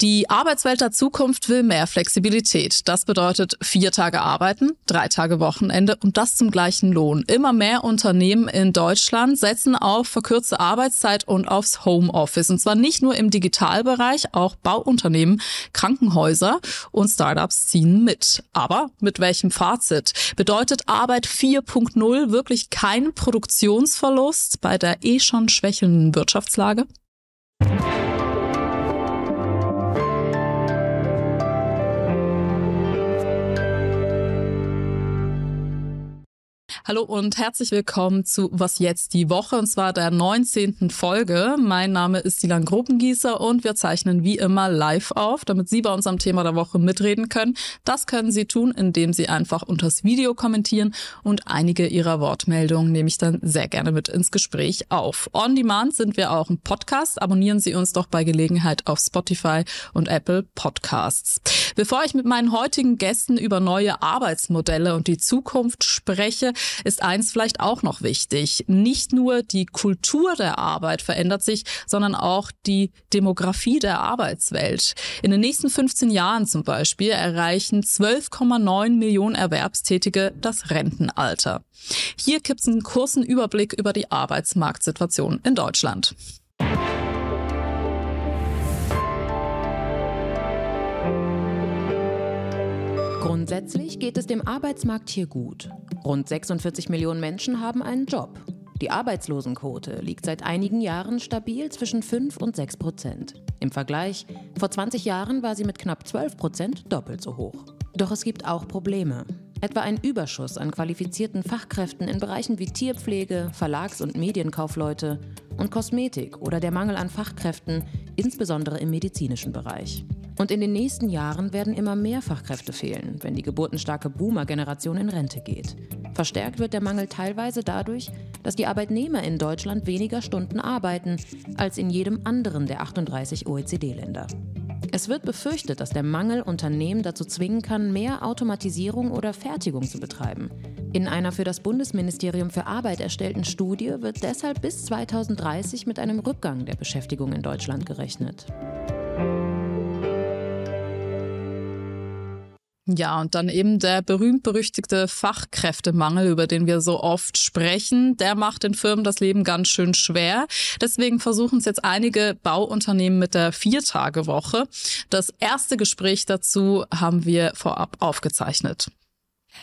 Die Arbeitswelt der Zukunft will mehr Flexibilität. Das bedeutet vier Tage arbeiten, drei Tage Wochenende und das zum gleichen Lohn. Immer mehr Unternehmen in Deutschland setzen auf verkürzte Arbeitszeit und aufs Homeoffice. Und zwar nicht nur im Digitalbereich, auch Bauunternehmen, Krankenhäuser und Startups ziehen mit. Aber mit welchem Fazit? Bedeutet Arbeit 4.0 wirklich keinen Produktionsverlust bei der eh schon schwächelnden Wirtschaftslage? Hallo und herzlich willkommen zu Was jetzt die Woche und zwar der 19. Folge. Mein Name ist Dilan Gruppengießer und wir zeichnen wie immer live auf, damit Sie bei uns am Thema der Woche mitreden können. Das können Sie tun, indem Sie einfach unters Video kommentieren und einige Ihrer Wortmeldungen nehme ich dann sehr gerne mit ins Gespräch auf. On Demand sind wir auch im Podcast. Abonnieren Sie uns doch bei Gelegenheit auf Spotify und Apple Podcasts. Bevor ich mit meinen heutigen Gästen über neue Arbeitsmodelle und die Zukunft spreche, ist eins vielleicht auch noch wichtig. Nicht nur die Kultur der Arbeit verändert sich, sondern auch die Demografie der Arbeitswelt. In den nächsten 15 Jahren zum Beispiel erreichen 12,9 Millionen Erwerbstätige das Rentenalter. Hier gibt es einen kurzen Überblick über die Arbeitsmarktsituation in Deutschland. Grundsätzlich geht es dem Arbeitsmarkt hier gut. Rund 46 Millionen Menschen haben einen Job. Die Arbeitslosenquote liegt seit einigen Jahren stabil zwischen 5 und 6 Prozent. Im Vergleich, vor 20 Jahren war sie mit knapp 12 Prozent doppelt so hoch. Doch es gibt auch Probleme. Etwa ein Überschuss an qualifizierten Fachkräften in Bereichen wie Tierpflege, Verlags- und Medienkaufleute und Kosmetik oder der Mangel an Fachkräften, insbesondere im medizinischen Bereich. Und in den nächsten Jahren werden immer mehr Fachkräfte fehlen, wenn die geburtenstarke Boomer-Generation in Rente geht. Verstärkt wird der Mangel teilweise dadurch, dass die Arbeitnehmer in Deutschland weniger Stunden arbeiten als in jedem anderen der 38 OECD-Länder. Es wird befürchtet, dass der Mangel Unternehmen dazu zwingen kann, mehr Automatisierung oder Fertigung zu betreiben. In einer für das Bundesministerium für Arbeit erstellten Studie wird deshalb bis 2030 mit einem Rückgang der Beschäftigung in Deutschland gerechnet. Ja, und dann eben der berühmt-berüchtigte Fachkräftemangel, über den wir so oft sprechen, der macht den Firmen das Leben ganz schön schwer. Deswegen versuchen es jetzt einige Bauunternehmen mit der Viertagewoche. Das erste Gespräch dazu haben wir vorab aufgezeichnet.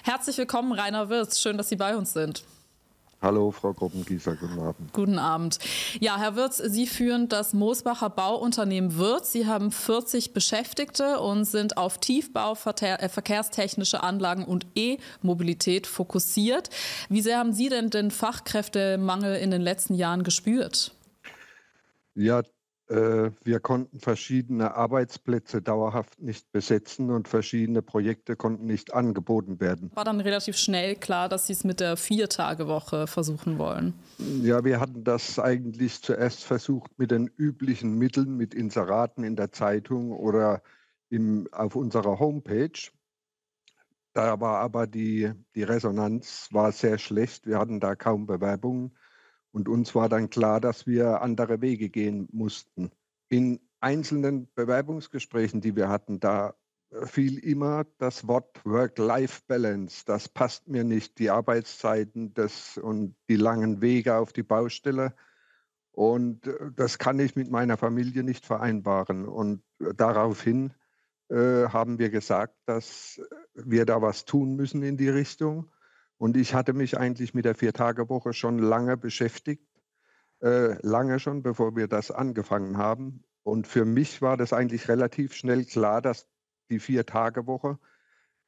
Herzlich willkommen, Rainer Wirz. Schön, dass Sie bei uns sind. Hallo, Frau Gruppengießer, guten Abend. Guten Abend. Ja, Herr Wirz, Sie führen das Moosbacher Bauunternehmen Wirz. Sie haben 40 Beschäftigte und sind auf Tiefbau, äh, verkehrstechnische Anlagen und E-Mobilität fokussiert. Wie sehr haben Sie denn den Fachkräftemangel in den letzten Jahren gespürt? Ja, wir konnten verschiedene Arbeitsplätze dauerhaft nicht besetzen und verschiedene Projekte konnten nicht angeboten werden. War dann relativ schnell klar, dass Sie es mit der Viertagewoche versuchen wollen? Ja, wir hatten das eigentlich zuerst versucht mit den üblichen Mitteln, mit Inseraten in der Zeitung oder im, auf unserer Homepage. Da war aber die, die Resonanz war sehr schlecht. Wir hatten da kaum Bewerbungen. Und uns war dann klar, dass wir andere Wege gehen mussten. In einzelnen Bewerbungsgesprächen, die wir hatten, da äh, fiel immer das Wort Work-Life-Balance. Das passt mir nicht, die Arbeitszeiten das, und die langen Wege auf die Baustelle. Und äh, das kann ich mit meiner Familie nicht vereinbaren. Und äh, daraufhin äh, haben wir gesagt, dass wir da was tun müssen in die Richtung. Und ich hatte mich eigentlich mit der Viertagewoche schon lange beschäftigt, äh, lange schon, bevor wir das angefangen haben. Und für mich war das eigentlich relativ schnell klar, dass die Viertagewoche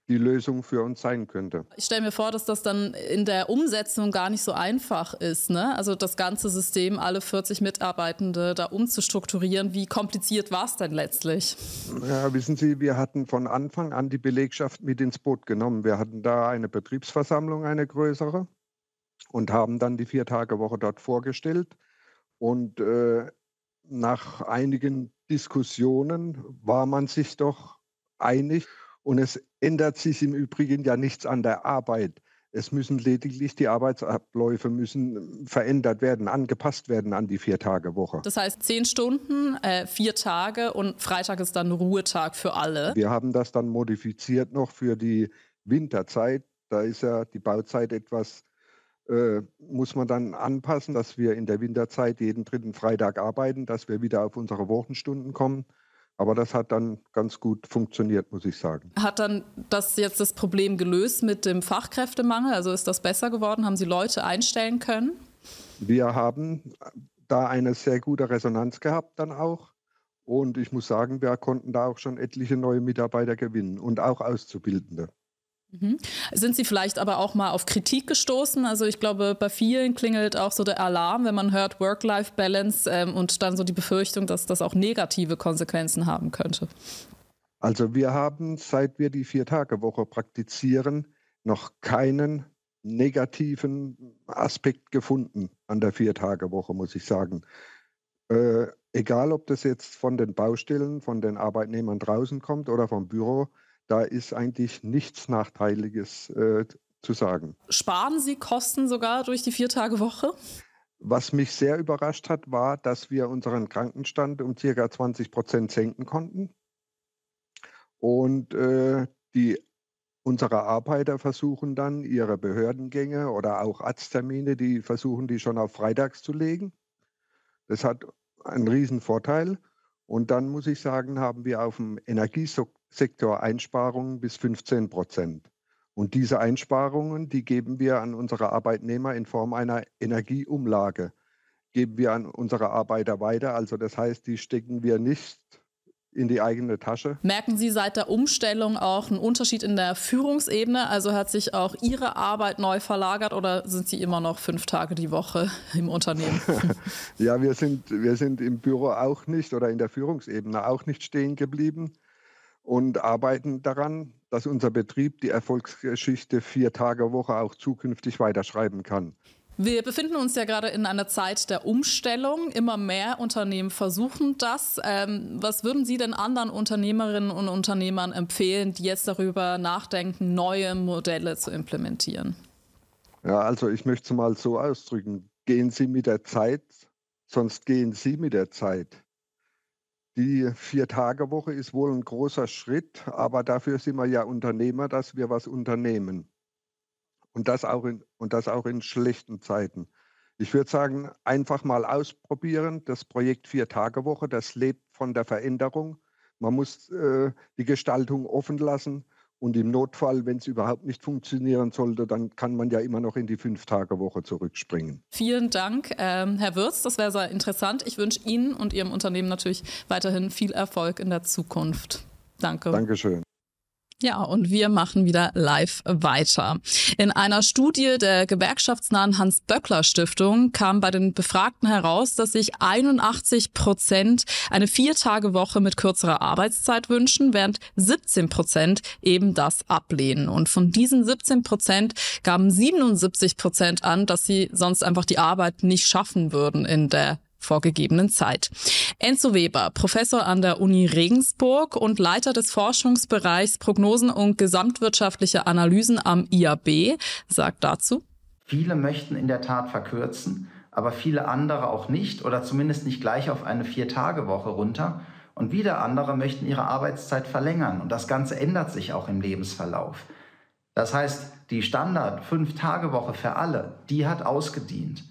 die Lösung für uns sein könnte. Ich stelle mir vor, dass das dann in der Umsetzung gar nicht so einfach ist. Ne? Also das ganze System, alle 40 Mitarbeitende da umzustrukturieren. Wie kompliziert war es denn letztlich? Ja, wissen Sie, wir hatten von Anfang an die Belegschaft mit ins Boot genommen. Wir hatten da eine Betriebsversammlung, eine größere, und haben dann die Vier-Tage-Woche dort vorgestellt. Und äh, nach einigen Diskussionen war man sich doch einig und es ändert sich im Übrigen ja nichts an der Arbeit. Es müssen lediglich die Arbeitsabläufe müssen verändert werden, angepasst werden an die Vier-Tage-Woche. Das heißt zehn Stunden, äh, vier Tage und Freitag ist dann Ruhetag für alle. Wir haben das dann modifiziert noch für die Winterzeit. Da ist ja die Bauzeit etwas, äh, muss man dann anpassen, dass wir in der Winterzeit jeden dritten Freitag arbeiten, dass wir wieder auf unsere Wochenstunden kommen. Aber das hat dann ganz gut funktioniert, muss ich sagen. Hat dann das jetzt das Problem gelöst mit dem Fachkräftemangel? Also ist das besser geworden? Haben Sie Leute einstellen können? Wir haben da eine sehr gute Resonanz gehabt dann auch. Und ich muss sagen, wir konnten da auch schon etliche neue Mitarbeiter gewinnen und auch Auszubildende. Mhm. Sind Sie vielleicht aber auch mal auf Kritik gestoßen? Also ich glaube, bei vielen klingelt auch so der Alarm, wenn man hört Work-Life-Balance ähm, und dann so die Befürchtung, dass das auch negative Konsequenzen haben könnte. Also wir haben, seit wir die Vier-Tage-Woche praktizieren, noch keinen negativen Aspekt gefunden an der Vier-Tage-Woche, muss ich sagen. Äh, egal, ob das jetzt von den Baustellen, von den Arbeitnehmern draußen kommt oder vom Büro, da ist eigentlich nichts Nachteiliges äh, zu sagen. Sparen Sie Kosten sogar durch die Vier-Tage-Woche? Was mich sehr überrascht hat, war, dass wir unseren Krankenstand um ca. 20 Prozent senken konnten. Und äh, die, unsere Arbeiter versuchen dann ihre Behördengänge oder auch Arzttermine, die versuchen die schon auf Freitags zu legen. Das hat einen riesen Vorteil. Und dann muss ich sagen, haben wir auf dem Energiesektor Einsparungen bis 15 Prozent. Und diese Einsparungen, die geben wir an unsere Arbeitnehmer in Form einer Energieumlage, geben wir an unsere Arbeiter weiter. Also das heißt, die stecken wir nicht in die eigene Tasche. Merken Sie seit der Umstellung auch einen Unterschied in der Führungsebene? Also hat sich auch Ihre Arbeit neu verlagert oder sind Sie immer noch fünf Tage die Woche im Unternehmen? ja, wir sind, wir sind im Büro auch nicht oder in der Führungsebene auch nicht stehen geblieben und arbeiten daran, dass unser Betrieb die Erfolgsgeschichte vier Tage Woche auch zukünftig weiterschreiben kann. Wir befinden uns ja gerade in einer Zeit der Umstellung. Immer mehr Unternehmen versuchen das. Ähm, was würden Sie denn anderen Unternehmerinnen und Unternehmern empfehlen, die jetzt darüber nachdenken, neue Modelle zu implementieren? Ja, also ich möchte es mal so ausdrücken. Gehen Sie mit der Zeit, sonst gehen Sie mit der Zeit. Die Vier-Tage-Woche ist wohl ein großer Schritt, aber dafür sind wir ja Unternehmer, dass wir was unternehmen. Und das auch in, und das auch in schlechten Zeiten. Ich würde sagen, einfach mal ausprobieren. Das Projekt Vier-Tage-Woche, das lebt von der Veränderung. Man muss äh, die Gestaltung offen lassen. Und im Notfall, wenn es überhaupt nicht funktionieren sollte, dann kann man ja immer noch in die Fünf-Tage-Woche zurückspringen. Vielen Dank, ähm, Herr Würz. Das wäre sehr interessant. Ich wünsche Ihnen und Ihrem Unternehmen natürlich weiterhin viel Erfolg in der Zukunft. Danke. Dankeschön. Ja, und wir machen wieder live weiter. In einer Studie der gewerkschaftsnahen Hans-Böckler-Stiftung kam bei den Befragten heraus, dass sich 81 Prozent eine Viertagewoche mit kürzerer Arbeitszeit wünschen, während 17 Prozent eben das ablehnen. Und von diesen 17 Prozent gaben 77 Prozent an, dass sie sonst einfach die Arbeit nicht schaffen würden in der vorgegebenen Zeit. Enzo Weber, Professor an der Uni Regensburg und Leiter des Forschungsbereichs Prognosen und gesamtwirtschaftliche Analysen am IAB, sagt dazu. Viele möchten in der Tat verkürzen, aber viele andere auch nicht oder zumindest nicht gleich auf eine Vier-Tage-Woche runter. Und wieder andere möchten ihre Arbeitszeit verlängern. Und das Ganze ändert sich auch im Lebensverlauf. Das heißt, die Standard-Fünf-Tage-Woche für alle, die hat ausgedient.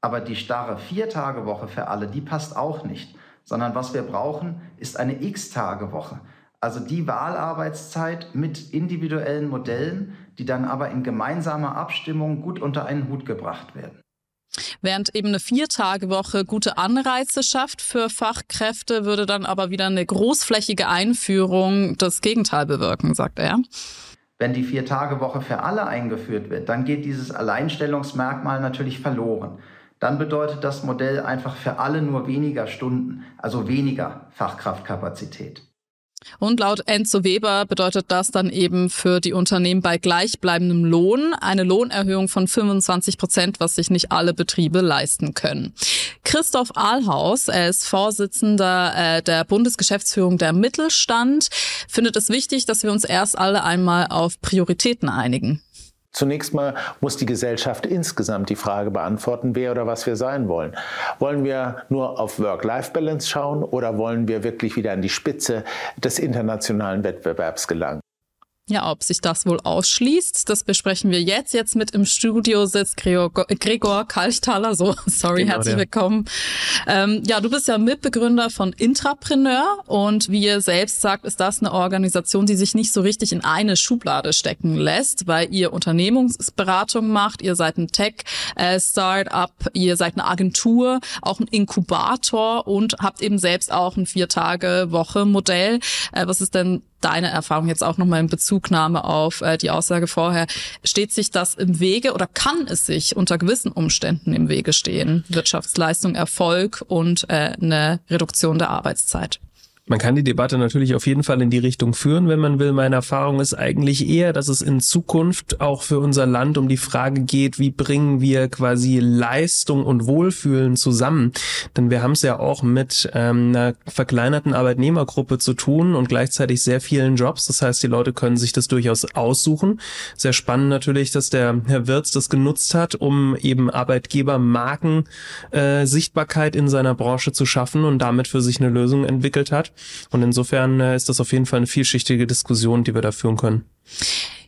Aber die starre Vier-Tage-Woche für alle, die passt auch nicht, sondern was wir brauchen, ist eine X-Tage-Woche. Also die Wahlarbeitszeit mit individuellen Modellen, die dann aber in gemeinsamer Abstimmung gut unter einen Hut gebracht werden. Während eben eine Viertagewoche gute Anreize schafft für Fachkräfte, würde dann aber wieder eine großflächige Einführung das Gegenteil bewirken, sagt er. Wenn die Vier-Tage-Woche für alle eingeführt wird, dann geht dieses Alleinstellungsmerkmal natürlich verloren dann bedeutet das Modell einfach für alle nur weniger Stunden, also weniger Fachkraftkapazität. Und laut Enzo Weber bedeutet das dann eben für die Unternehmen bei gleichbleibendem Lohn eine Lohnerhöhung von 25 Prozent, was sich nicht alle Betriebe leisten können. Christoph Ahlhaus, er ist Vorsitzender äh, der Bundesgeschäftsführung der Mittelstand, findet es wichtig, dass wir uns erst alle einmal auf Prioritäten einigen. Zunächst mal muss die Gesellschaft insgesamt die Frage beantworten, wer oder was wir sein wollen. Wollen wir nur auf Work-Life-Balance schauen oder wollen wir wirklich wieder an die Spitze des internationalen Wettbewerbs gelangen? Ja, ob sich das wohl ausschließt, das besprechen wir jetzt. Jetzt mit im Studio sitzt Gregor, Gregor Kalchthaler. So, sorry, genau, herzlich der. willkommen. Ähm, ja, du bist ja Mitbegründer von Intrapreneur und wie ihr selbst sagt, ist das eine Organisation, die sich nicht so richtig in eine Schublade stecken lässt, weil ihr Unternehmensberatung macht, ihr seid ein Tech-Startup, äh, ihr seid eine Agentur, auch ein Inkubator und habt eben selbst auch ein Vier-Tage-Woche-Modell. Äh, was ist denn deine Erfahrung jetzt auch nochmal in Bezugnahme auf äh, die Aussage vorher, steht sich das im Wege oder kann es sich unter gewissen Umständen im Wege stehen? Wirtschaftsleistung, Erfolg und äh, eine Reduktion der Arbeitszeit. Man kann die Debatte natürlich auf jeden Fall in die Richtung führen, wenn man will. Meine Erfahrung ist eigentlich eher, dass es in Zukunft auch für unser Land um die Frage geht, wie bringen wir quasi Leistung und Wohlfühlen zusammen. Denn wir haben es ja auch mit ähm, einer verkleinerten Arbeitnehmergruppe zu tun und gleichzeitig sehr vielen Jobs. Das heißt, die Leute können sich das durchaus aussuchen. Sehr spannend natürlich, dass der Herr Wirz das genutzt hat, um eben Arbeitgebermarken äh, Sichtbarkeit in seiner Branche zu schaffen und damit für sich eine Lösung entwickelt hat. Und insofern äh, ist das auf jeden Fall eine vielschichtige Diskussion, die wir da führen können.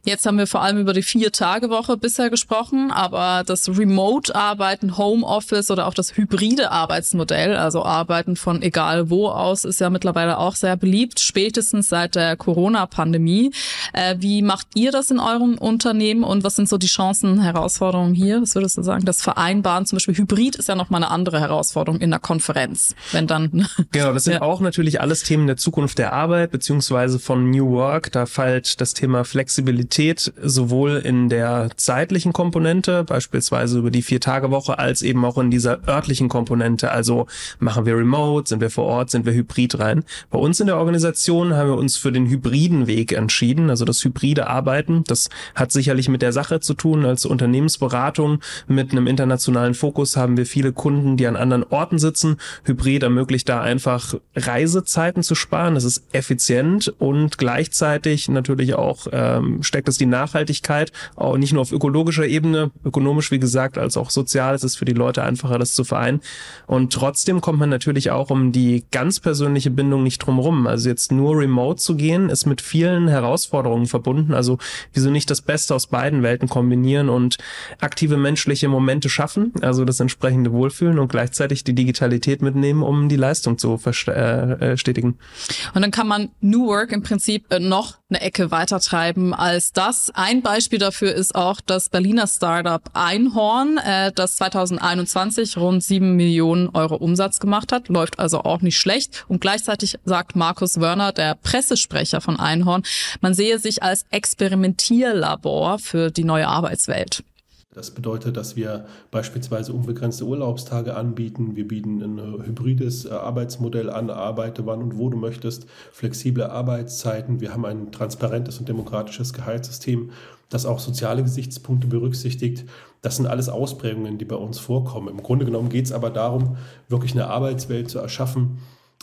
Jetzt haben wir vor allem über die Vier-Tage-Woche bisher gesprochen, aber das Remote-Arbeiten, Homeoffice oder auch das hybride Arbeitsmodell, also Arbeiten von egal wo aus, ist ja mittlerweile auch sehr beliebt, spätestens seit der Corona-Pandemie. Äh, wie macht ihr das in eurem Unternehmen und was sind so die Chancen, Herausforderungen hier? Was würdest du sagen? Das Vereinbaren, zum Beispiel Hybrid, ist ja nochmal eine andere Herausforderung in der Konferenz, wenn dann. Genau, das sind ja. auch natürlich alles Themen der Zukunft der Arbeit beziehungsweise von New Work. Da fällt das Thema Flexibilität Flexibilität sowohl in der zeitlichen Komponente, beispielsweise über die Vier-Tage-Woche, als eben auch in dieser örtlichen Komponente. Also machen wir remote, sind wir vor Ort, sind wir hybrid rein. Bei uns in der Organisation haben wir uns für den hybriden Weg entschieden, also das hybride Arbeiten. Das hat sicherlich mit der Sache zu tun. Als Unternehmensberatung mit einem internationalen Fokus haben wir viele Kunden, die an anderen Orten sitzen. Hybrid ermöglicht da einfach Reisezeiten zu sparen. Das ist effizient und gleichzeitig natürlich auch ähm, es die Nachhaltigkeit, auch nicht nur auf ökologischer Ebene, ökonomisch wie gesagt, als auch sozial. Es ist für die Leute einfacher, das zu vereinen. Und trotzdem kommt man natürlich auch um die ganz persönliche Bindung nicht drumherum. Also jetzt nur remote zu gehen, ist mit vielen Herausforderungen verbunden. Also wieso nicht das Beste aus beiden Welten kombinieren und aktive menschliche Momente schaffen, also das entsprechende Wohlfühlen und gleichzeitig die Digitalität mitnehmen, um die Leistung zu verstetigen. Äh, und dann kann man New Work im Prinzip äh, noch eine Ecke weiter treiben als das. Ein Beispiel dafür ist auch das Berliner Startup Einhorn, äh, das 2021 rund sieben Millionen Euro Umsatz gemacht hat, läuft also auch nicht schlecht. Und gleichzeitig sagt Markus Wörner, der Pressesprecher von Einhorn, man sehe sich als Experimentierlabor für die neue Arbeitswelt. Das bedeutet, dass wir beispielsweise unbegrenzte Urlaubstage anbieten. Wir bieten ein hybrides äh, Arbeitsmodell an, arbeite wann und wo du möchtest, flexible Arbeitszeiten. Wir haben ein transparentes und demokratisches Gehaltssystem, das auch soziale Gesichtspunkte berücksichtigt. Das sind alles Ausprägungen, die bei uns vorkommen. Im Grunde genommen geht es aber darum, wirklich eine Arbeitswelt zu erschaffen,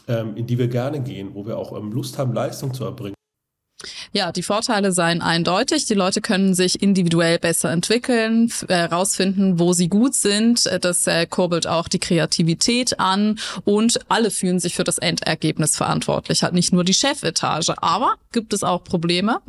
ähm, in die wir gerne gehen, wo wir auch ähm, Lust haben, Leistung zu erbringen. Ja, die Vorteile seien eindeutig. Die Leute können sich individuell besser entwickeln, herausfinden, äh, wo sie gut sind. Äh, das äh, kurbelt auch die Kreativität an und alle fühlen sich für das Endergebnis verantwortlich. Hat nicht nur die Chefetage. Aber gibt es auch Probleme?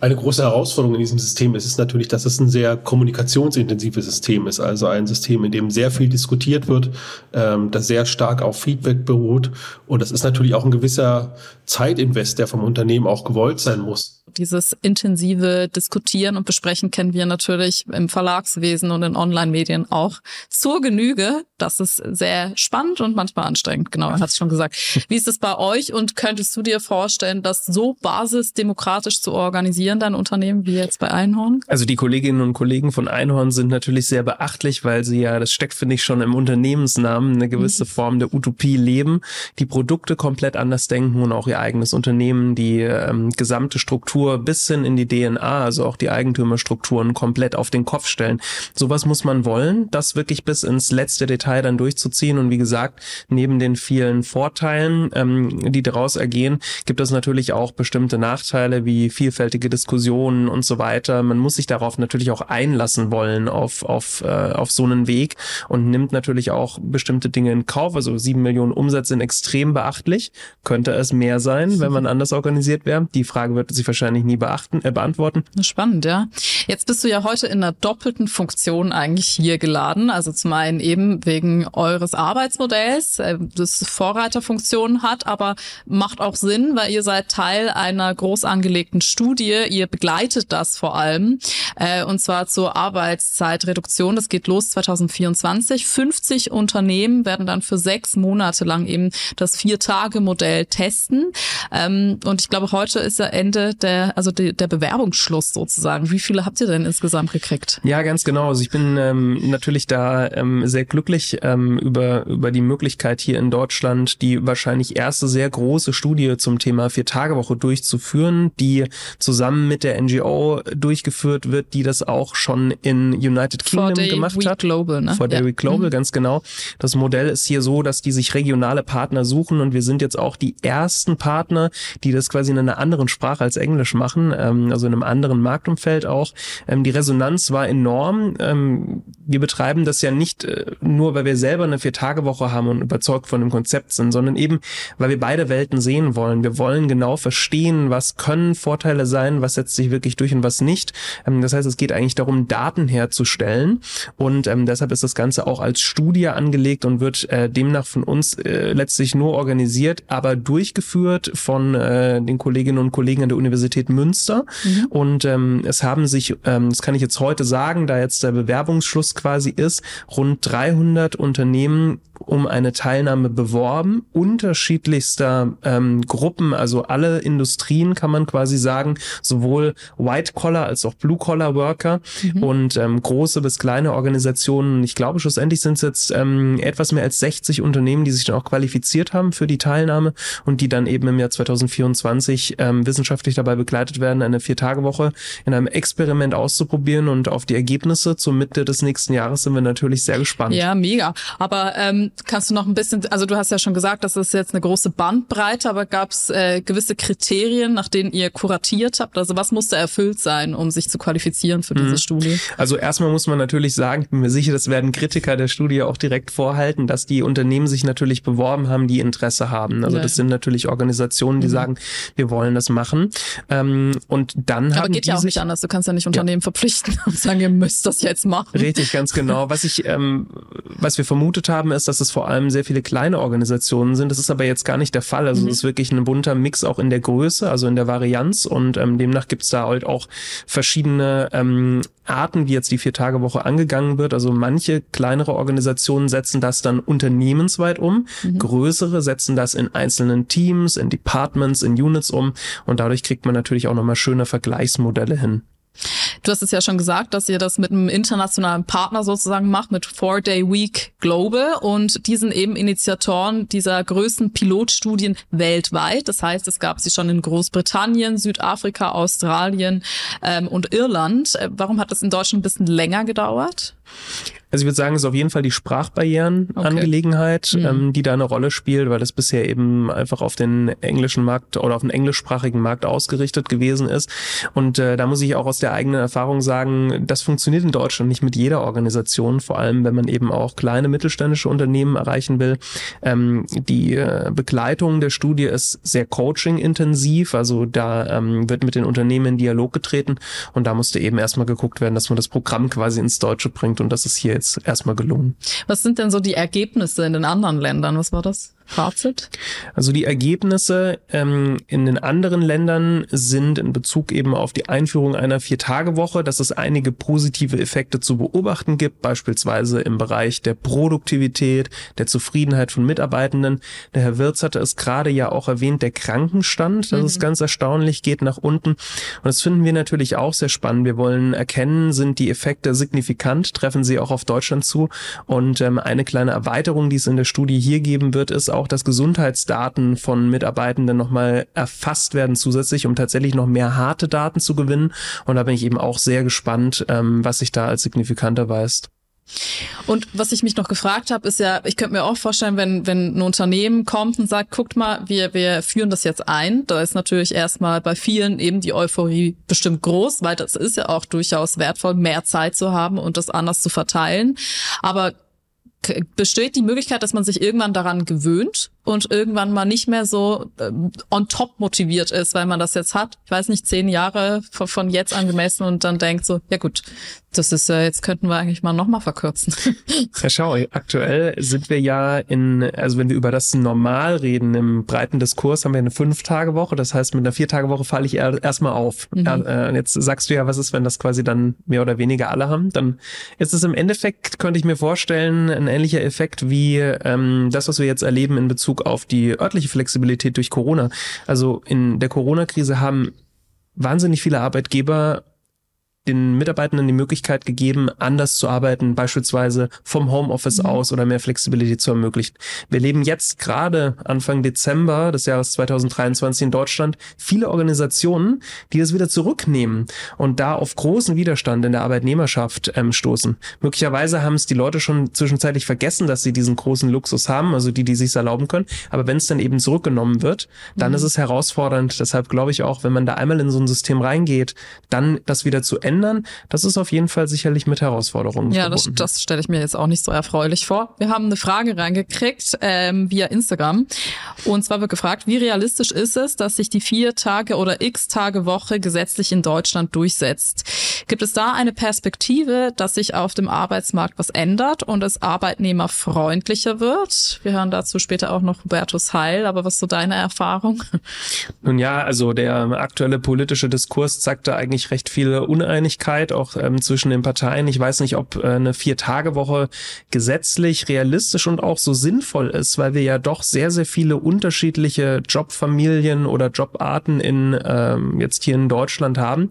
Eine große Herausforderung in diesem System ist es natürlich, dass es ein sehr kommunikationsintensives System ist. Also ein System, in dem sehr viel diskutiert wird, ähm, das sehr stark auf Feedback beruht. Und das ist natürlich auch ein gewisser Zeitinvest, der vom Unternehmen auch gewollt sein muss. Dieses intensive Diskutieren und Besprechen kennen wir natürlich im Verlagswesen und in Online-Medien auch zur Genüge. Das ist sehr spannend und manchmal anstrengend. Genau, er hat es schon gesagt. Wie ist es bei euch und könntest du dir vorstellen, das so basisdemokratisch zu organisieren, dein Unternehmen, wie jetzt bei Einhorn? Also die Kolleginnen und Kollegen von Einhorn sind natürlich sehr beachtlich, weil sie ja, das steckt finde ich schon im Unternehmensnamen, eine gewisse mhm. Form der Utopie leben, die Produkte komplett anders denken und auch ihr eigenes Unternehmen, die ähm, gesamte Struktur Struktur bis hin in die DNA, also auch die Eigentümerstrukturen komplett auf den Kopf stellen. Sowas muss man wollen, das wirklich bis ins letzte Detail dann durchzuziehen. Und wie gesagt, neben den vielen Vorteilen, ähm, die daraus ergehen, gibt es natürlich auch bestimmte Nachteile wie vielfältige Diskussionen und so weiter. Man muss sich darauf natürlich auch einlassen wollen auf, auf, äh, auf so einen Weg und nimmt natürlich auch bestimmte Dinge in Kauf. Also sieben Millionen Umsatz sind extrem beachtlich. Könnte es mehr sein, wenn man anders organisiert wäre? Die Frage wird sich wahrscheinlich nie beachten, äh, beantworten. Spannend, ja. Jetzt bist du ja heute in einer doppelten Funktion eigentlich hier geladen. Also zum einen eben wegen eures Arbeitsmodells, äh, das Vorreiterfunktion hat, aber macht auch Sinn, weil ihr seid Teil einer groß angelegten Studie. Ihr begleitet das vor allem, äh, und zwar zur Arbeitszeitreduktion. Das geht los 2024. 50 Unternehmen werden dann für sechs Monate lang eben das Vier-Tage-Modell testen. Ähm, und ich glaube, heute ist ja Ende der, also der, der Bewerbungsschluss sozusagen. Wie viele habt ihr denn insgesamt gekriegt? Ja, ganz genau. Also ich bin ähm, natürlich da ähm, sehr glücklich ähm, über, über die Möglichkeit hier in Deutschland, die wahrscheinlich erste sehr große Studie zum Thema Vier-Tage-Woche durchzuführen, die zusammen mit der NGO durchgeführt wird, die das auch schon in United Kingdom gemacht Week hat. Global, ne? For Ja. Global, Mhm. ganz genau. Das Modell ist hier so, dass die sich regionale Partner suchen und wir sind jetzt auch die ersten Partner, die das quasi in einer anderen Sprache als Englisch machen, ähm, also in einem anderen Marktumfeld auch. Ähm, die Resonanz war enorm. Ähm, wir betreiben das ja nicht äh, nur, weil wir selber eine Vier-Tage-Woche haben und überzeugt von dem Konzept sind, sondern eben, weil wir beide Welten sehen wollen. Wir wollen genau verstehen, was können Vorteile sein, was setzt sich wirklich durch und was nicht. Ähm, das heißt, es geht eigentlich darum, Daten herzustellen und ähm, deshalb ist das Ganze auch als Studie angelegt und wird äh, demnach von uns äh, letztlich nur organisiert, aber durchgeführt von äh, den Kolleginnen und Kollegen an der Universität Münster. Und ähm, es haben sich, ähm, das kann ich jetzt heute sagen, da jetzt der Bewerbungsschluss quasi ist, rund 300 Unternehmen um eine Teilnahme beworben, unterschiedlichster ähm, Gruppen, also alle Industrien kann man quasi sagen, sowohl White-Collar als auch Blue-Collar-Worker und ähm, große bis kleine Organisationen. Ich glaube, schlussendlich sind es jetzt ähm, etwas mehr als 60 Unternehmen, die sich dann auch qualifiziert haben für die Teilnahme und die dann eben im Jahr 2024 ähm, wissenschaftlich dabei begleitet werden, eine Vier-Tage-Woche in einem Experiment auszuprobieren und auf die Ergebnisse zur Mitte des nächsten Jahres sind wir natürlich sehr gespannt. Ja, mega. Aber ähm, kannst du noch ein bisschen, also du hast ja schon gesagt, das ist jetzt eine große Bandbreite, aber gab es äh, gewisse Kriterien, nach denen ihr kuratiert habt? Also was musste erfüllt sein, um sich zu qualifizieren für diese Studie? Also erstmal muss man natürlich sagen, ich bin mir sicher, das werden Kritiker der Studie auch direkt vorhalten, dass die Unternehmen sich natürlich beworben haben, die Interesse haben. Also Ja, das ja. sind natürlich Organisationen, die sagen, wir wollen das machen. Ähm, und dann Aber haben geht die ja auch nicht anders. Du kannst ja nicht Unternehmen verpflichten und sagen, ihr müsst das jetzt machen. Richtig, ganz genau. Was ich, ähm, was wir vermutet haben, ist, dass es vor allem sehr viele kleine Organisationen sind. Das ist aber jetzt gar nicht der Fall. Also es ist wirklich ein bunter Mix auch in der Größe, also in der Varianz und ähm, demnach gibt es da halt auch verschiedene ähm, Arten, wie jetzt die Vier-Tage-Woche angegangen wird. Also manche kleinere Organisationen setzen das dann unternehmensweit um, größere setzen das in einzelnen Teams, in Departments, in Units um und dadurch kriegt man natürlich auch nochmal schöne Vergleichsmodelle hin. Du hast es ja schon gesagt, dass ihr das mit einem internationalen Partner sozusagen macht, mit Four Day Week Global. Und die sind eben Initiatoren dieser größten Pilotstudien weltweit. Das heißt, es gab sie schon in Großbritannien, Südafrika, Australien ähm, und Irland. Äh, Warum hat das in Deutschland ein bisschen länger gedauert? Also ich würde sagen, es ist auf jeden Fall die Sprachbarrieren-Angelegenheit, Okay. ähm, die da eine Rolle spielt, weil das bisher eben einfach auf den englischen Markt oder auf den englischsprachigen Markt ausgerichtet gewesen ist. Und äh, da muss ich auch aus der eigenen Erfahrung sagen, das funktioniert in Deutschland nicht mit jeder Organisation, vor allem wenn man eben auch kleine mittelständische Unternehmen erreichen will. Ähm, die äh, Begleitung der Studie ist sehr coaching-intensiv, also da ähm, wird mit den Unternehmen in Dialog getreten und da musste eben erstmal geguckt werden, dass man das Programm quasi ins Deutsche bringt und das ist hier jetzt erstmal gelungen. Was sind denn so die Ergebnisse in den anderen Ländern? Was war das Fazit? Also die Ergebnisse ähm, in den anderen Ländern sind in Bezug eben auf die Einführung einer Vier-Tage-Woche, dass es einige positive Effekte zu beobachten gibt, beispielsweise im Bereich der Produktivität, der Zufriedenheit von Mitarbeitenden. Der Herr Wirz hatte es gerade ja auch erwähnt, der Krankenstand, das ist ganz erstaunlich, geht nach unten. Und das finden wir natürlich auch sehr spannend. Wir wollen erkennen, sind die Effekte signifikant, treffen sie auch auf Deutschland zu. Und ähm, eine kleine Erweiterung, die es in der Studie hier geben wird, ist auch, dass Gesundheitsdaten von Mitarbeitenden nochmal erfasst werden zusätzlich, um tatsächlich noch mehr harte Daten zu gewinnen. Und da bin ich eben auch sehr gespannt, ähm, was sich da als signifikant erweist. Und was ich mich noch gefragt habe, ist ja, ich könnte mir auch vorstellen, wenn, wenn ein Unternehmen kommt und sagt, guckt mal, wir, wir führen das jetzt ein, da ist natürlich erstmal bei vielen eben die Euphorie bestimmt groß, weil das ist ja auch durchaus wertvoll, mehr Zeit zu haben und das anders zu verteilen. Aber besteht die Möglichkeit, dass man sich irgendwann daran gewöhnt und irgendwann mal nicht mehr so äh, on top motiviert ist, weil man das jetzt hat. Ich weiß nicht, zehn Jahre von, von jetzt angemessen und dann denkt so, ja gut, das ist äh, jetzt könnten wir eigentlich mal nochmal verkürzen. Ja, schau, aktuell sind wir ja in, also wenn wir über das Normal reden im breiten Diskurs, haben wir eine Fünf-Tage-Woche. Das heißt, mit einer Vier-Tage-Woche falle ich erstmal auf. Mhm. Äh, jetzt sagst du ja, was ist, wenn das quasi dann mehr oder weniger alle haben? Dann ist es im Endeffekt, könnte ich mir vorstellen, ein ähnlicher Effekt wie ähm, das, was wir jetzt erleben in Bezug auf die örtliche Flexibilität durch Corona. Also in der Corona-Krise haben wahnsinnig viele Arbeitgeber den Mitarbeitenden die Möglichkeit gegeben, anders zu arbeiten, beispielsweise vom Homeoffice mhm. aus oder mehr Flexibilität zu ermöglichen. Wir leben jetzt gerade Anfang Dezember des Jahres 2023 in Deutschland viele Organisationen, die das wieder zurücknehmen und da auf großen Widerstand in der Arbeitnehmerschaft ähm, stoßen. Möglicherweise haben es die Leute schon zwischenzeitlich vergessen, dass sie diesen großen Luxus haben, also die, die sich erlauben können. Aber wenn es dann eben zurückgenommen wird, dann mhm. ist es herausfordernd. Deshalb glaube ich auch, wenn man da einmal in so ein System reingeht, dann das wieder zu ändern ändern. Das ist auf jeden Fall sicherlich mit Herausforderungen ja, verbunden. Das, das stelle ich mir jetzt auch nicht so erfreulich vor. Wir haben eine Frage reingekriegt ähm, via Instagram. Und zwar wird gefragt, wie realistisch ist es, dass sich die vier Tage oder x Tage Woche gesetzlich in Deutschland durchsetzt? Gibt es da eine Perspektive, dass sich auf dem Arbeitsmarkt was ändert und es arbeitnehmerfreundlicher wird? Wir hören dazu später auch noch Hubertus Heil, aber was ist so deine Erfahrung? Nun ja, also der aktuelle politische Diskurs zeigt da eigentlich recht viele Uneinigkeiten Uneinigkeit auch ähm, zwischen den Parteien. Ich weiß nicht, ob äh, eine Vier-Tage-Woche gesetzlich realistisch und auch so sinnvoll ist, weil wir ja doch sehr, sehr viele unterschiedliche Jobfamilien oder Jobarten in ähm, jetzt hier in Deutschland haben.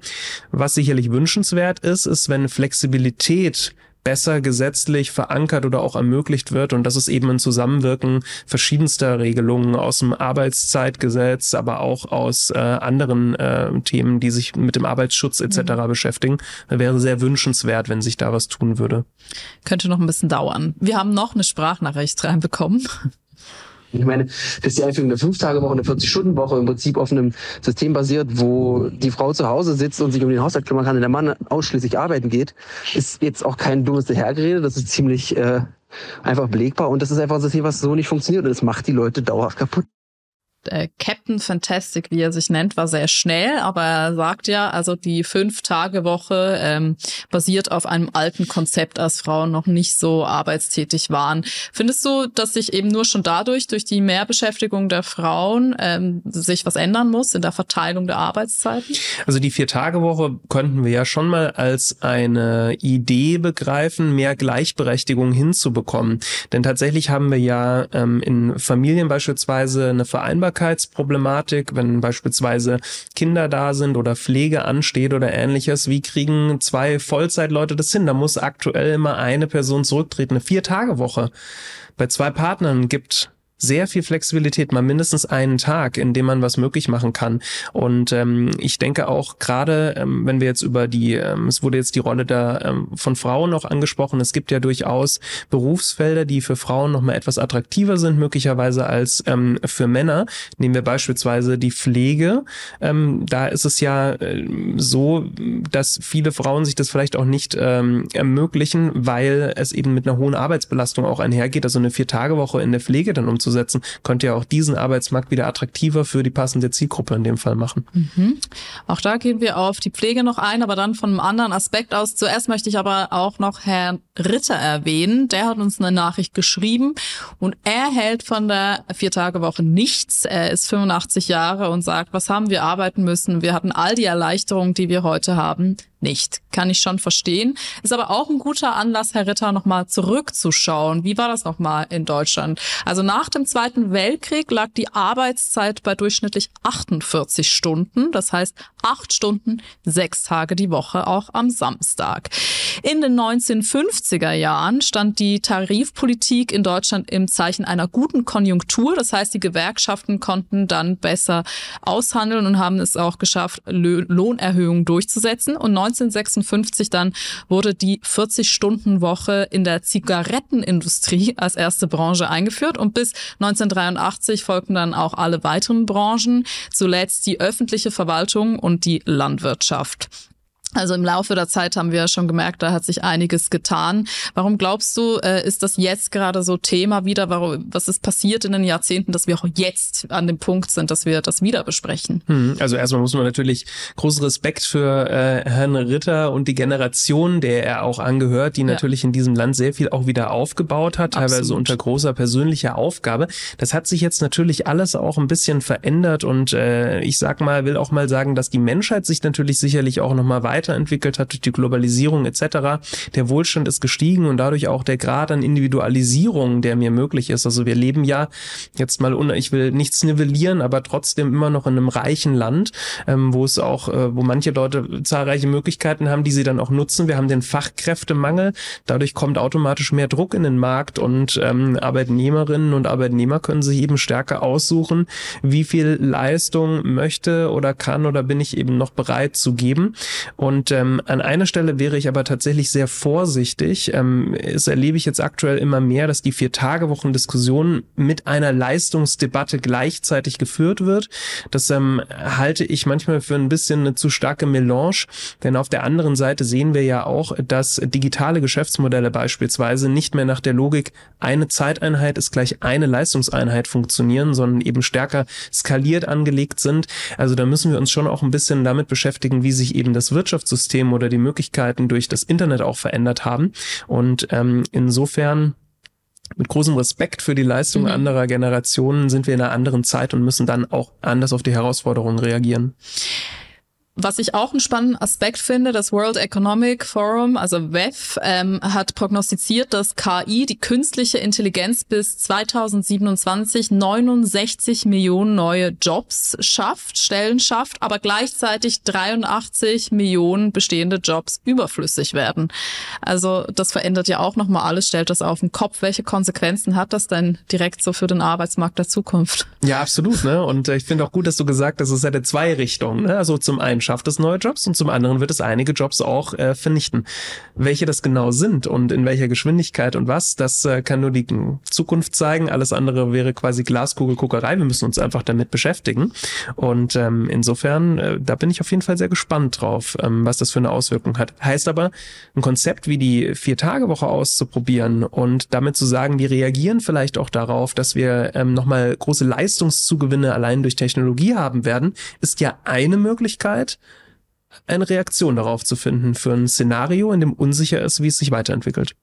Was sicherlich wünschenswert ist, ist, wenn Flexibilität besser gesetzlich verankert oder auch ermöglicht wird. Und das ist eben ein Zusammenwirken verschiedenster Regelungen aus dem Arbeitszeitgesetz, aber auch aus äh, anderen äh, Themen, die sich mit dem Arbeitsschutz etc. Mhm. beschäftigen. Wäre sehr wünschenswert, wenn sich da was tun würde. Könnte noch ein bisschen dauern. Wir haben noch eine Sprachnachricht reinbekommen. Ich meine, dass die Einführung der Fünf-Tage-Woche, eine 40-Stunden-Woche im Prinzip auf einem System basiert, wo die Frau zu Hause sitzt und sich um den Haushalt kümmern kann und der Mann ausschließlich arbeiten geht, ist jetzt auch kein dummes Dahergerede. Das ist ziemlich äh, einfach belegbar. Und das ist einfach ein System, was so nicht funktioniert. Und es macht die Leute dauerhaft kaputt äh, Captain Fantastic, wie er sich nennt, war sehr schnell, aber er sagt ja, also die Fünf-Tage-Woche ähm, basiert auf einem alten Konzept, als Frauen noch nicht so arbeitstätig waren. Findest du, dass sich eben nur schon dadurch, durch die Mehrbeschäftigung der Frauen, ähm, sich was ändern muss in der Verteilung der Arbeitszeiten? Also die Vier-Tage-Woche könnten wir ja schon mal als eine Idee begreifen, mehr Gleichberechtigung hinzubekommen. Denn tatsächlich haben wir ja ähm, in Familien beispielsweise eine Vereinbarkeit Vereinbarkeitsproblematik, wenn beispielsweise Kinder da sind oder Pflege ansteht oder ähnliches. Wie kriegen zwei Vollzeitleute das hin? Da muss aktuell immer eine Person zurücktreten. Eine Vier-Tage-Woche. Bei zwei Partnern gibt sehr viel Flexibilität, mal mindestens einen Tag, in dem man was möglich machen kann. Und ähm, ich denke auch gerade, ähm, wenn wir jetzt über die, ähm, es wurde jetzt die Rolle der ähm, von Frauen noch angesprochen, es gibt ja durchaus Berufsfelder, die für Frauen noch mal etwas attraktiver sind, möglicherweise als ähm, für Männer. Nehmen wir beispielsweise die Pflege. Ähm, da ist es ja äh, so, dass viele Frauen sich das vielleicht auch nicht ähm, ermöglichen, weil es eben mit einer hohen Arbeitsbelastung auch einhergeht. Also eine Vier-Tage-Woche in der Pflege dann umzusetzen umzusetzen, könnte ja auch diesen Arbeitsmarkt wieder attraktiver für die passende Zielgruppe in dem Fall machen. Mhm. Auch da gehen wir auf die Pflege noch ein, aber dann von einem anderen Aspekt aus. Zuerst möchte ich aber auch noch Herrn Ritter erwähnen. Der hat uns eine Nachricht geschrieben und er hält von der Vier-Tage-Woche nichts. Er ist 85 Jahre und sagt, was haben wir arbeiten müssen? Wir hatten all die Erleichterungen, die wir heute haben nicht. Kann ich schon verstehen. Ist aber auch ein guter Anlass, Herr Ritter, nochmal zurückzuschauen. Wie war das nochmal in Deutschland? Also nach dem Zweiten Weltkrieg lag die Arbeitszeit bei durchschnittlich 48 Stunden. Das heißt acht Stunden, sechs Tage die Woche, auch am Samstag. In den 1950er Jahren stand die Tarifpolitik in Deutschland im Zeichen einer guten Konjunktur. Das heißt, die Gewerkschaften konnten dann besser aushandeln und haben es auch geschafft, Lohnerhöhungen durchzusetzen. Und 1956 dann wurde die 40-Stunden-Woche in der Zigarettenindustrie als erste Branche eingeführt und bis 1983 folgten dann auch alle weiteren Branchen, zuletzt die öffentliche Verwaltung und die Landwirtschaft. Also im Laufe der Zeit haben wir ja schon gemerkt, da hat sich einiges getan. Warum glaubst du, äh, ist das jetzt gerade so Thema wieder? Warum, was ist passiert in den Jahrzehnten, dass wir auch jetzt an dem Punkt sind, dass wir das wieder besprechen? Hm, also erstmal muss man natürlich großen Respekt für äh, Herrn Ritter und die Generation, der er auch angehört, die ja. natürlich in diesem Land sehr viel auch wieder aufgebaut hat, teilweise Absolut. unter großer persönlicher Aufgabe. Das hat sich jetzt natürlich alles auch ein bisschen verändert und äh, ich sag mal, will auch mal sagen, dass die Menschheit sich natürlich sicherlich auch noch mal weiter weiterentwickelt hat durch die Globalisierung etc. Der Wohlstand ist gestiegen und dadurch auch der Grad an Individualisierung, der mir möglich ist. Also wir leben ja jetzt mal, ich will nichts nivellieren, aber trotzdem immer noch in einem reichen Land, ähm, wo es auch, äh, wo manche Leute zahlreiche Möglichkeiten haben, die sie dann auch nutzen. Wir haben den Fachkräftemangel. Dadurch kommt automatisch mehr Druck in den Markt und ähm, Arbeitnehmerinnen und Arbeitnehmer können sich eben stärker aussuchen, wie viel Leistung möchte oder kann oder bin ich eben noch bereit zu geben. Und und ähm, an einer Stelle wäre ich aber tatsächlich sehr vorsichtig. Ähm, es erlebe ich jetzt aktuell immer mehr, dass die Vier-Tage-Wochen-Diskussion mit einer Leistungsdebatte gleichzeitig geführt wird. Das ähm, halte ich manchmal für ein bisschen eine zu starke Melange, denn auf der anderen Seite sehen wir ja auch, dass digitale Geschäftsmodelle beispielsweise nicht mehr nach der Logik eine Zeiteinheit ist gleich eine Leistungseinheit funktionieren, sondern eben stärker skaliert angelegt sind. Also da müssen wir uns schon auch ein bisschen damit beschäftigen, wie sich eben das Wirtschafts Wirtschaftssystem oder die Möglichkeiten durch das Internet auch verändert haben. Und ähm, insofern mit großem Respekt für die Leistung mhm. anderer Generationen sind wir in einer anderen Zeit und müssen dann auch anders auf die Herausforderungen reagieren. Was ich auch einen spannenden Aspekt finde, das World Economic Forum, also WEF, ähm, hat prognostiziert, dass KI, die künstliche Intelligenz, bis 2027 69 Millionen neue Jobs schafft, Stellen schafft, aber gleichzeitig 83 Millionen bestehende Jobs überflüssig werden. Also das verändert ja auch nochmal alles, stellt das auf den Kopf. Welche Konsequenzen hat das denn direkt so für den Arbeitsmarkt der Zukunft? Ja, absolut. Ne? Und äh, ich finde auch gut, dass du gesagt hast, es hätte zwei Richtungen. Ne? Also zum einen schafft es neue Jobs und zum anderen wird es einige Jobs auch äh, vernichten. Welche das genau sind und in welcher Geschwindigkeit und was, das äh, kann nur die Zukunft zeigen. Alles andere wäre quasi Glaskugelguckerei. Wir müssen uns einfach damit beschäftigen. Und ähm, insofern, äh, da bin ich auf jeden Fall sehr gespannt drauf, ähm, was das für eine Auswirkung hat. Heißt aber, ein Konzept wie die Vier-Tage-Woche auszuprobieren und damit zu sagen, wir reagieren vielleicht auch darauf, dass wir ähm, nochmal große Leistungszugewinne allein durch Technologie haben werden, ist ja eine Möglichkeit eine Reaktion darauf zu finden für ein Szenario, in dem unsicher ist, wie es sich weiterentwickelt.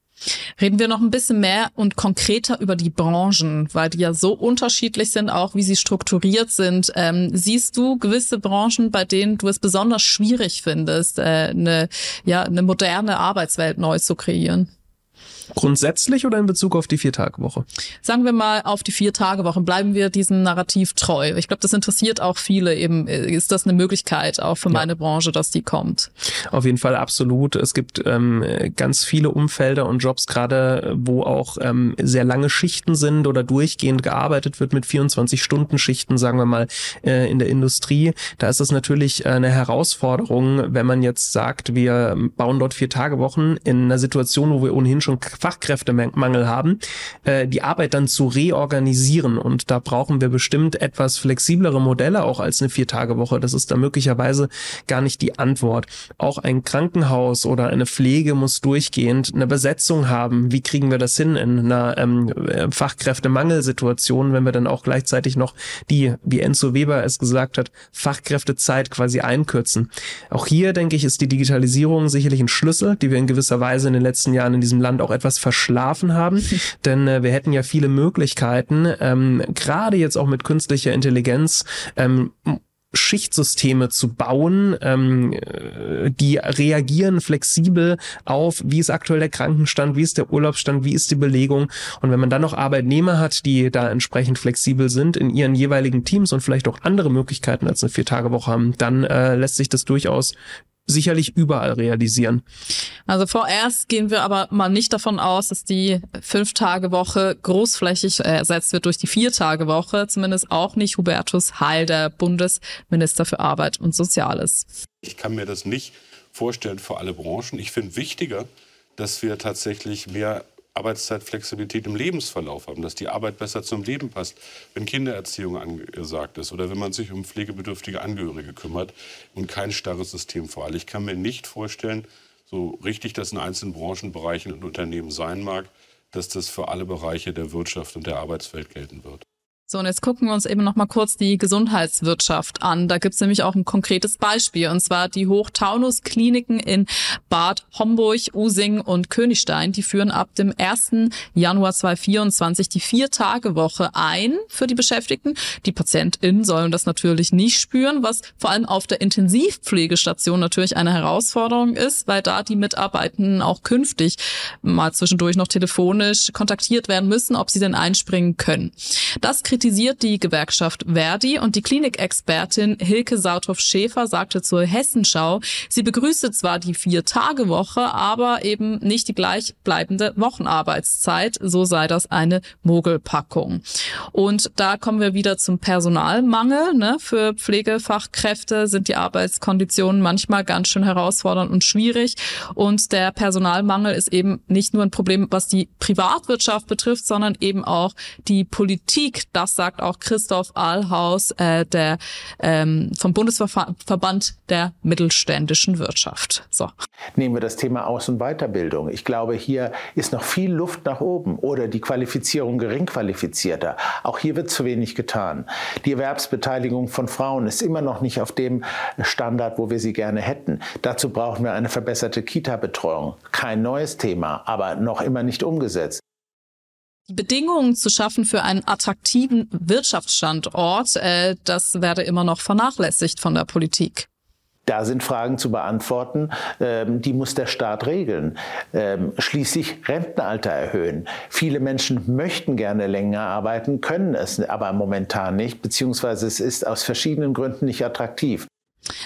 Reden wir noch ein bisschen mehr und konkreter über die Branchen, weil die ja so unterschiedlich sind, auch wie sie strukturiert sind. Ähm, siehst du gewisse Branchen, bei denen du es besonders schwierig findest, äh, eine, ja, eine moderne Arbeitswelt neu zu kreieren? Grundsätzlich oder in Bezug auf die Vier-Tage-Woche? Sagen wir mal auf die Vier-Tage-Woche. Bleiben wir diesem Narrativ treu. Ich glaube, das interessiert auch viele eben. Ist das eine Möglichkeit auch für ja. meine Branche, dass die kommt? Auf jeden Fall absolut. Es gibt ähm, ganz viele Umfelder und Jobs gerade, wo auch ähm, sehr lange Schichten sind oder durchgehend gearbeitet wird mit 24-Stunden-Schichten, sagen wir mal, äh, in der Industrie. Da ist es natürlich eine Herausforderung, wenn man jetzt sagt, wir bauen dort Vier-Tage-Wochen in einer Situation, wo wir ohnehin schon Fachkräftemangel haben, äh, die Arbeit dann zu reorganisieren. Und da brauchen wir bestimmt etwas flexiblere Modelle, auch als eine Viertagewoche. Das ist da möglicherweise gar nicht die Antwort. Auch ein Krankenhaus oder eine Pflege muss durchgehend eine Besetzung haben. Wie kriegen wir das hin in einer ähm, Fachkräftemangelsituation, wenn wir dann auch gleichzeitig noch die, wie Enzo Weber es gesagt hat, Fachkräftezeit quasi einkürzen. Auch hier, denke ich, ist die Digitalisierung sicherlich ein Schlüssel, die wir in gewisser Weise in den letzten Jahren in diesem Land auch etwas etwas verschlafen haben, denn äh, wir hätten ja viele Möglichkeiten, ähm, gerade jetzt auch mit künstlicher Intelligenz, ähm, Schichtsysteme zu bauen, ähm, die reagieren flexibel auf, wie ist aktuell der Krankenstand, wie ist der Urlaubsstand, wie ist die Belegung. Und wenn man dann noch Arbeitnehmer hat, die da entsprechend flexibel sind in ihren jeweiligen Teams und vielleicht auch andere Möglichkeiten als eine Vier-Tage-Woche haben, dann äh, lässt sich das durchaus sicherlich überall realisieren. Also vorerst gehen wir aber mal nicht davon aus, dass die Fünf-Tage-Woche großflächig ersetzt wird durch die Vier-Tage-Woche. Zumindest auch nicht Hubertus Heil, der Bundesminister für Arbeit und Soziales. Ich kann mir das nicht vorstellen für alle Branchen. Ich finde wichtiger, dass wir tatsächlich mehr Arbeitszeitflexibilität im Lebensverlauf haben, dass die Arbeit besser zum Leben passt, wenn Kindererziehung angesagt ist oder wenn man sich um pflegebedürftige Angehörige kümmert und kein starres System vor allem. Ich kann mir nicht vorstellen, so richtig das in einzelnen Branchenbereichen und Unternehmen sein mag, dass das für alle Bereiche der Wirtschaft und der Arbeitswelt gelten wird. So, und jetzt gucken wir uns eben noch mal kurz die Gesundheitswirtschaft an. Da gibt's nämlich auch ein konkretes Beispiel, und zwar die Hochtaunus-Kliniken in Bad Homburg, Using und Königstein. Die führen ab dem 1. Januar 2024 die Vier-Tage-Woche ein für die Beschäftigten. Die PatientInnen sollen das natürlich nicht spüren, was vor allem auf der Intensivpflegestation natürlich eine Herausforderung ist, weil da die Mitarbeitenden auch künftig mal zwischendurch noch telefonisch kontaktiert werden müssen, ob sie denn einspringen können. Das kritisiert die Gewerkschaft Verdi und die Klinikexpertin Hilke Sauthoff-Schäfer sagte zur Hessenschau, sie begrüße zwar die Vier-Tage-Woche, aber eben nicht die gleichbleibende Wochenarbeitszeit. So sei das eine Mogelpackung. Und da kommen wir wieder zum Personalmangel. Ne? Für Pflegefachkräfte sind die Arbeitskonditionen manchmal ganz schön herausfordernd und schwierig. Und der Personalmangel ist eben nicht nur ein Problem, was die Privatwirtschaft betrifft, sondern eben auch die Politik. Das das sagt auch Christoph Ahlhaus, äh, der ähm, vom Bundesverband der mittelständischen Wirtschaft. So. Nehmen wir das Thema Aus- und Weiterbildung. Ich glaube, hier ist noch viel Luft nach oben oder die Qualifizierung geringqualifizierter. Auch hier wird zu wenig getan. Die Erwerbsbeteiligung von Frauen ist immer noch nicht auf dem Standard, wo wir sie gerne hätten. Dazu brauchen wir eine verbesserte Kita-Betreuung. Kein neues Thema, aber noch immer nicht umgesetzt Bedingungen zu schaffen für einen attraktiven Wirtschaftsstandort, äh, das werde immer noch vernachlässigt von der Politik. Da sind Fragen zu beantworten, ähm, die muss der Staat regeln. Ähm, schließlich Rentenalter erhöhen. Viele Menschen möchten gerne länger arbeiten, können es aber momentan nicht, beziehungsweise es ist aus verschiedenen Gründen nicht attraktiv.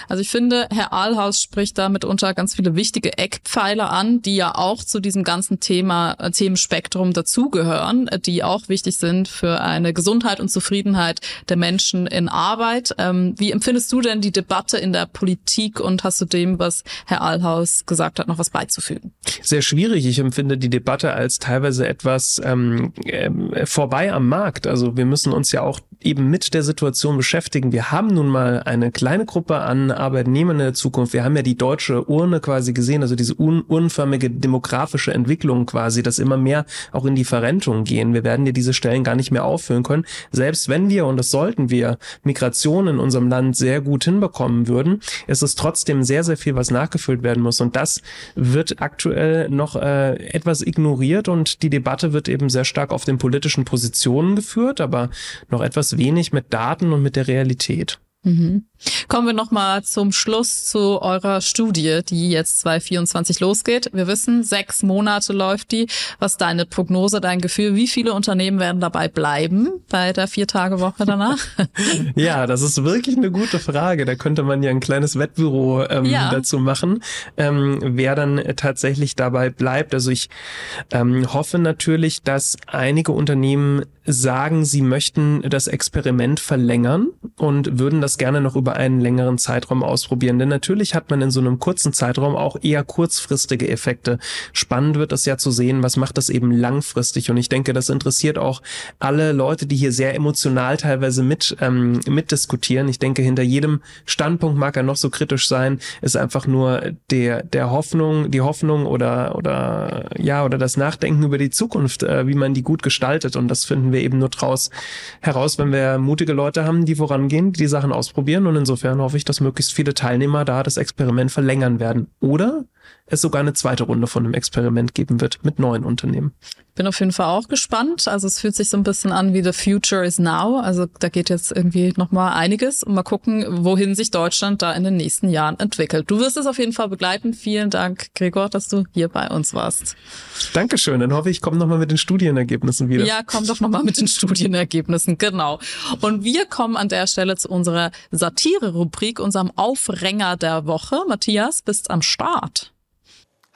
Also ich finde, Herr Ahlhaus spricht da mitunter ganz viele wichtige Eckpfeiler an, die ja auch zu diesem ganzen Thema, äh, Themenspektrum dazugehören, äh, die auch wichtig sind für eine Gesundheit und Zufriedenheit der Menschen in Arbeit. Ähm, wie empfindest du denn die Debatte in der Politik und hast du dem, was Herr Ahlhaus gesagt hat, noch was beizufügen? Sehr schwierig. Ich empfinde die Debatte als teilweise etwas ähm, äh, vorbei am Markt. Also wir müssen uns ja auch eben mit der Situation beschäftigen. Wir haben nun mal eine kleine Gruppe an Arbeitnehmern in der Zukunft. Wir haben ja die deutsche Urne quasi gesehen, also diese urnförmige demografische Entwicklung quasi, dass immer mehr auch in die Verrentung gehen. Wir werden ja diese Stellen gar nicht mehr auffüllen können. Selbst wenn wir, und das sollten wir, Migration in unserem Land sehr gut hinbekommen würden, ist es trotzdem sehr, sehr viel, was nachgefüllt werden muss. Und das wird aktuell noch äh, etwas ignoriert und die Debatte wird eben sehr stark auf den politischen Positionen geführt, aber noch etwas wenig mit Daten und mit der Realität. Mhm. Kommen wir nochmal zum Schluss zu eurer Studie, die jetzt 2024 losgeht. Wir wissen, sechs Monate läuft die. Was ist deine Prognose, dein Gefühl? Wie viele Unternehmen werden dabei bleiben bei der Vier-Tage-Woche danach? ja, das ist wirklich eine gute Frage. Da könnte man ja ein kleines Wettbüro ähm, ja. dazu machen, ähm, wer dann tatsächlich dabei bleibt. Also ich ähm, hoffe natürlich, dass einige Unternehmen sagen, sie möchten das Experiment verlängern und würden das gerne noch über einen längeren Zeitraum ausprobieren. Denn natürlich hat man in so einem kurzen Zeitraum auch eher kurzfristige Effekte. Spannend wird es ja zu sehen, was macht das eben langfristig. Und ich denke, das interessiert auch alle Leute, die hier sehr emotional teilweise mit ähm, mitdiskutieren. Ich denke, hinter jedem Standpunkt mag er noch so kritisch sein, ist einfach nur der der Hoffnung, die Hoffnung oder oder ja oder das Nachdenken über die Zukunft, äh, wie man die gut gestaltet. Und das finden wir eben nur draus heraus, wenn wir mutige Leute haben, die vorangehen, die Sachen ausprobieren. Und insofern hoffe ich, dass möglichst viele Teilnehmer da das Experiment verlängern werden. Oder es sogar eine zweite Runde von einem Experiment geben wird mit neuen Unternehmen. Bin auf jeden Fall auch gespannt. Also es fühlt sich so ein bisschen an wie The Future is Now. Also da geht jetzt irgendwie nochmal einiges und mal gucken, wohin sich Deutschland da in den nächsten Jahren entwickelt. Du wirst es auf jeden Fall begleiten. Vielen Dank, Gregor, dass du hier bei uns warst. Dankeschön. Dann hoffe ich, ich komme nochmal mit den Studienergebnissen wieder. Ja, komm doch nochmal mit den Studienergebnissen, genau. Und wir kommen an der Stelle zu unserer Satire-Rubrik, unserem Aufränger der Woche. Matthias, bist am Start.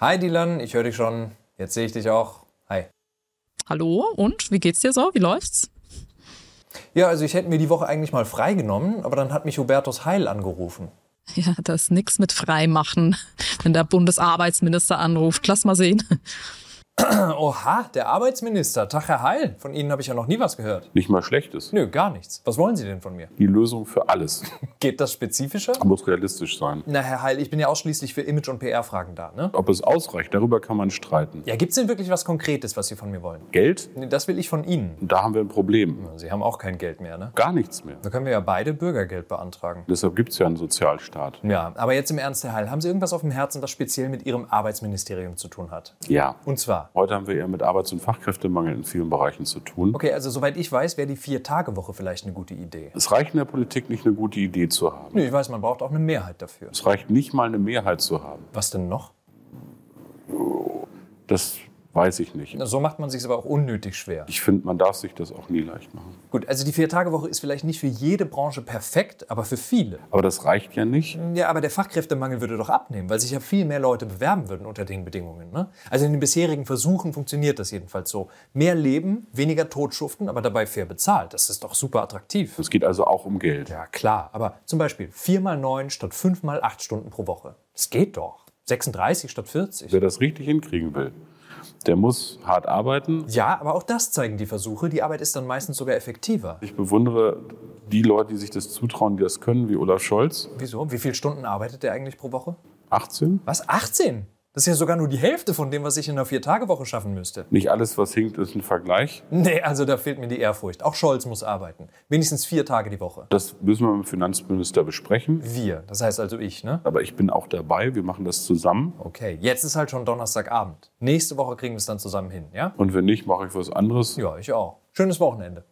Hi Dylan, ich höre dich schon. Jetzt sehe ich dich auch. Hi. Hallo, und wie geht's dir so? Wie läuft's? Ja, also ich hätte mir die Woche eigentlich mal freigenommen, aber dann hat mich Hubertus Heil angerufen. Ja, das ist nix mit Freimachen, wenn der Bundesarbeitsminister anruft. Lass mal sehen. Oha, der Arbeitsminister. Tag, Herr Heil. Von Ihnen habe ich ja noch nie was gehört. Nicht mal Schlechtes. Nö, gar nichts. Was wollen Sie denn von mir? Die Lösung für alles. Geht das spezifischer? Muss realistisch sein. Na, Herr Heil, ich bin ja ausschließlich für Image- und PR-Fragen da, ne? Ob es ausreicht, darüber kann man streiten. Ja, gibt's denn wirklich was Konkretes, was Sie von mir wollen? Geld? Nee, das will ich von Ihnen. Und da haben wir ein Problem. Sie haben auch kein Geld mehr, ne? Gar nichts mehr. Da können wir ja beide Bürgergeld beantragen. Deshalb gibt es ja einen Sozialstaat. Ja, aber jetzt im Ernst, Herr Heil, haben Sie irgendwas auf dem Herzen, was speziell mit Ihrem Arbeitsministerium zu tun hat? Ja. Und zwar? Heute haben wir eher mit Arbeits- und Fachkräftemangel in vielen Bereichen zu tun. Okay, also soweit ich weiß, wäre die Vier-Tage-Woche vielleicht eine gute Idee. Es reicht in der Politik nicht, eine gute Idee zu haben. Nö, ich weiß, man braucht auch eine Mehrheit dafür. Es reicht nicht mal, eine Mehrheit zu haben. Was denn noch? Das weiß ich nicht. So macht man sich aber auch unnötig schwer. Ich finde, man darf sich das auch nie leicht machen. Gut, also die Vier-Tage-Woche ist vielleicht nicht für jede Branche perfekt, aber für viele. Aber das reicht ja nicht. Ja, aber der Fachkräftemangel würde doch abnehmen, weil sich ja viel mehr Leute bewerben würden unter den Bedingungen. Ne? Also in den bisherigen Versuchen funktioniert das jedenfalls so. Mehr Leben, weniger Totschuften, aber dabei fair bezahlt. Das ist doch super attraktiv. Es geht also auch um Geld. Ja, klar. Aber zum Beispiel 4 mal 9 statt 5 mal 8 Stunden pro Woche. Das geht doch. 36 statt 40. Wer das richtig hinkriegen will, der muss hart arbeiten. Ja, aber auch das zeigen die Versuche. Die Arbeit ist dann meistens sogar effektiver. Ich bewundere die Leute, die sich das zutrauen, die das können, wie Olaf Scholz. Wieso? Wie viele Stunden arbeitet der eigentlich pro Woche? 18. Was? 18? Das ist ja sogar nur die Hälfte von dem, was ich in einer Vier-Tage-Woche schaffen müsste. Nicht alles, was hinkt, ist ein Vergleich. Nee, also da fehlt mir die Ehrfurcht. Auch Scholz muss arbeiten. Wenigstens vier Tage die Woche. Das müssen wir mit dem Finanzminister besprechen. Wir, das heißt also ich, ne? Aber ich bin auch dabei. Wir machen das zusammen. Okay, jetzt ist halt schon Donnerstagabend. Nächste Woche kriegen wir es dann zusammen hin, ja? Und wenn nicht, mache ich was anderes. Ja, ich auch. Schönes Wochenende.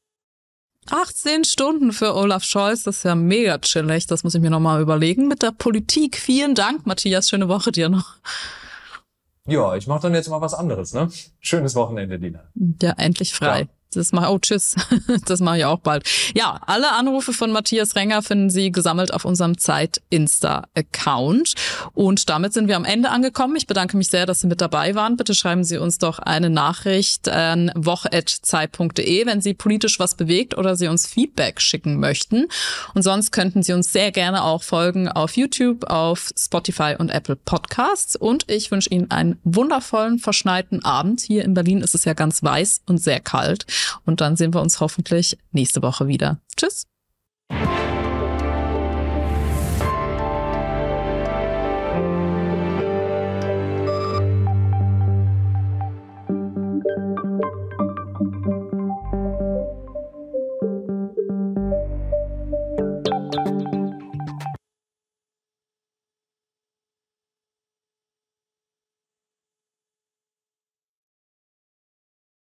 18 Stunden für Olaf Scholz, das ist ja mega chillig. Das muss ich mir nochmal überlegen. Mit der Politik. Vielen Dank, Matthias. Schöne Woche dir noch. Ja, ich mache dann jetzt mal was anderes, ne? Schönes Wochenende, Dina. Ja, endlich frei. Ja. Das mache oh tschüss. Das mache ich auch bald. Ja, alle Anrufe von Matthias Renger finden Sie gesammelt auf unserem Zeit Insta Account und damit sind wir am Ende angekommen. Ich bedanke mich sehr, dass Sie mit dabei waren. Bitte schreiben Sie uns doch eine Nachricht an woche@zeit.de, wenn Sie politisch was bewegt oder Sie uns Feedback schicken möchten. Und sonst könnten Sie uns sehr gerne auch folgen auf YouTube, auf Spotify und Apple Podcasts und ich wünsche Ihnen einen wundervollen verschneiten Abend. Hier in Berlin ist es ja ganz weiß und sehr kalt. Und dann sehen wir uns hoffentlich nächste Woche wieder. Tschüss.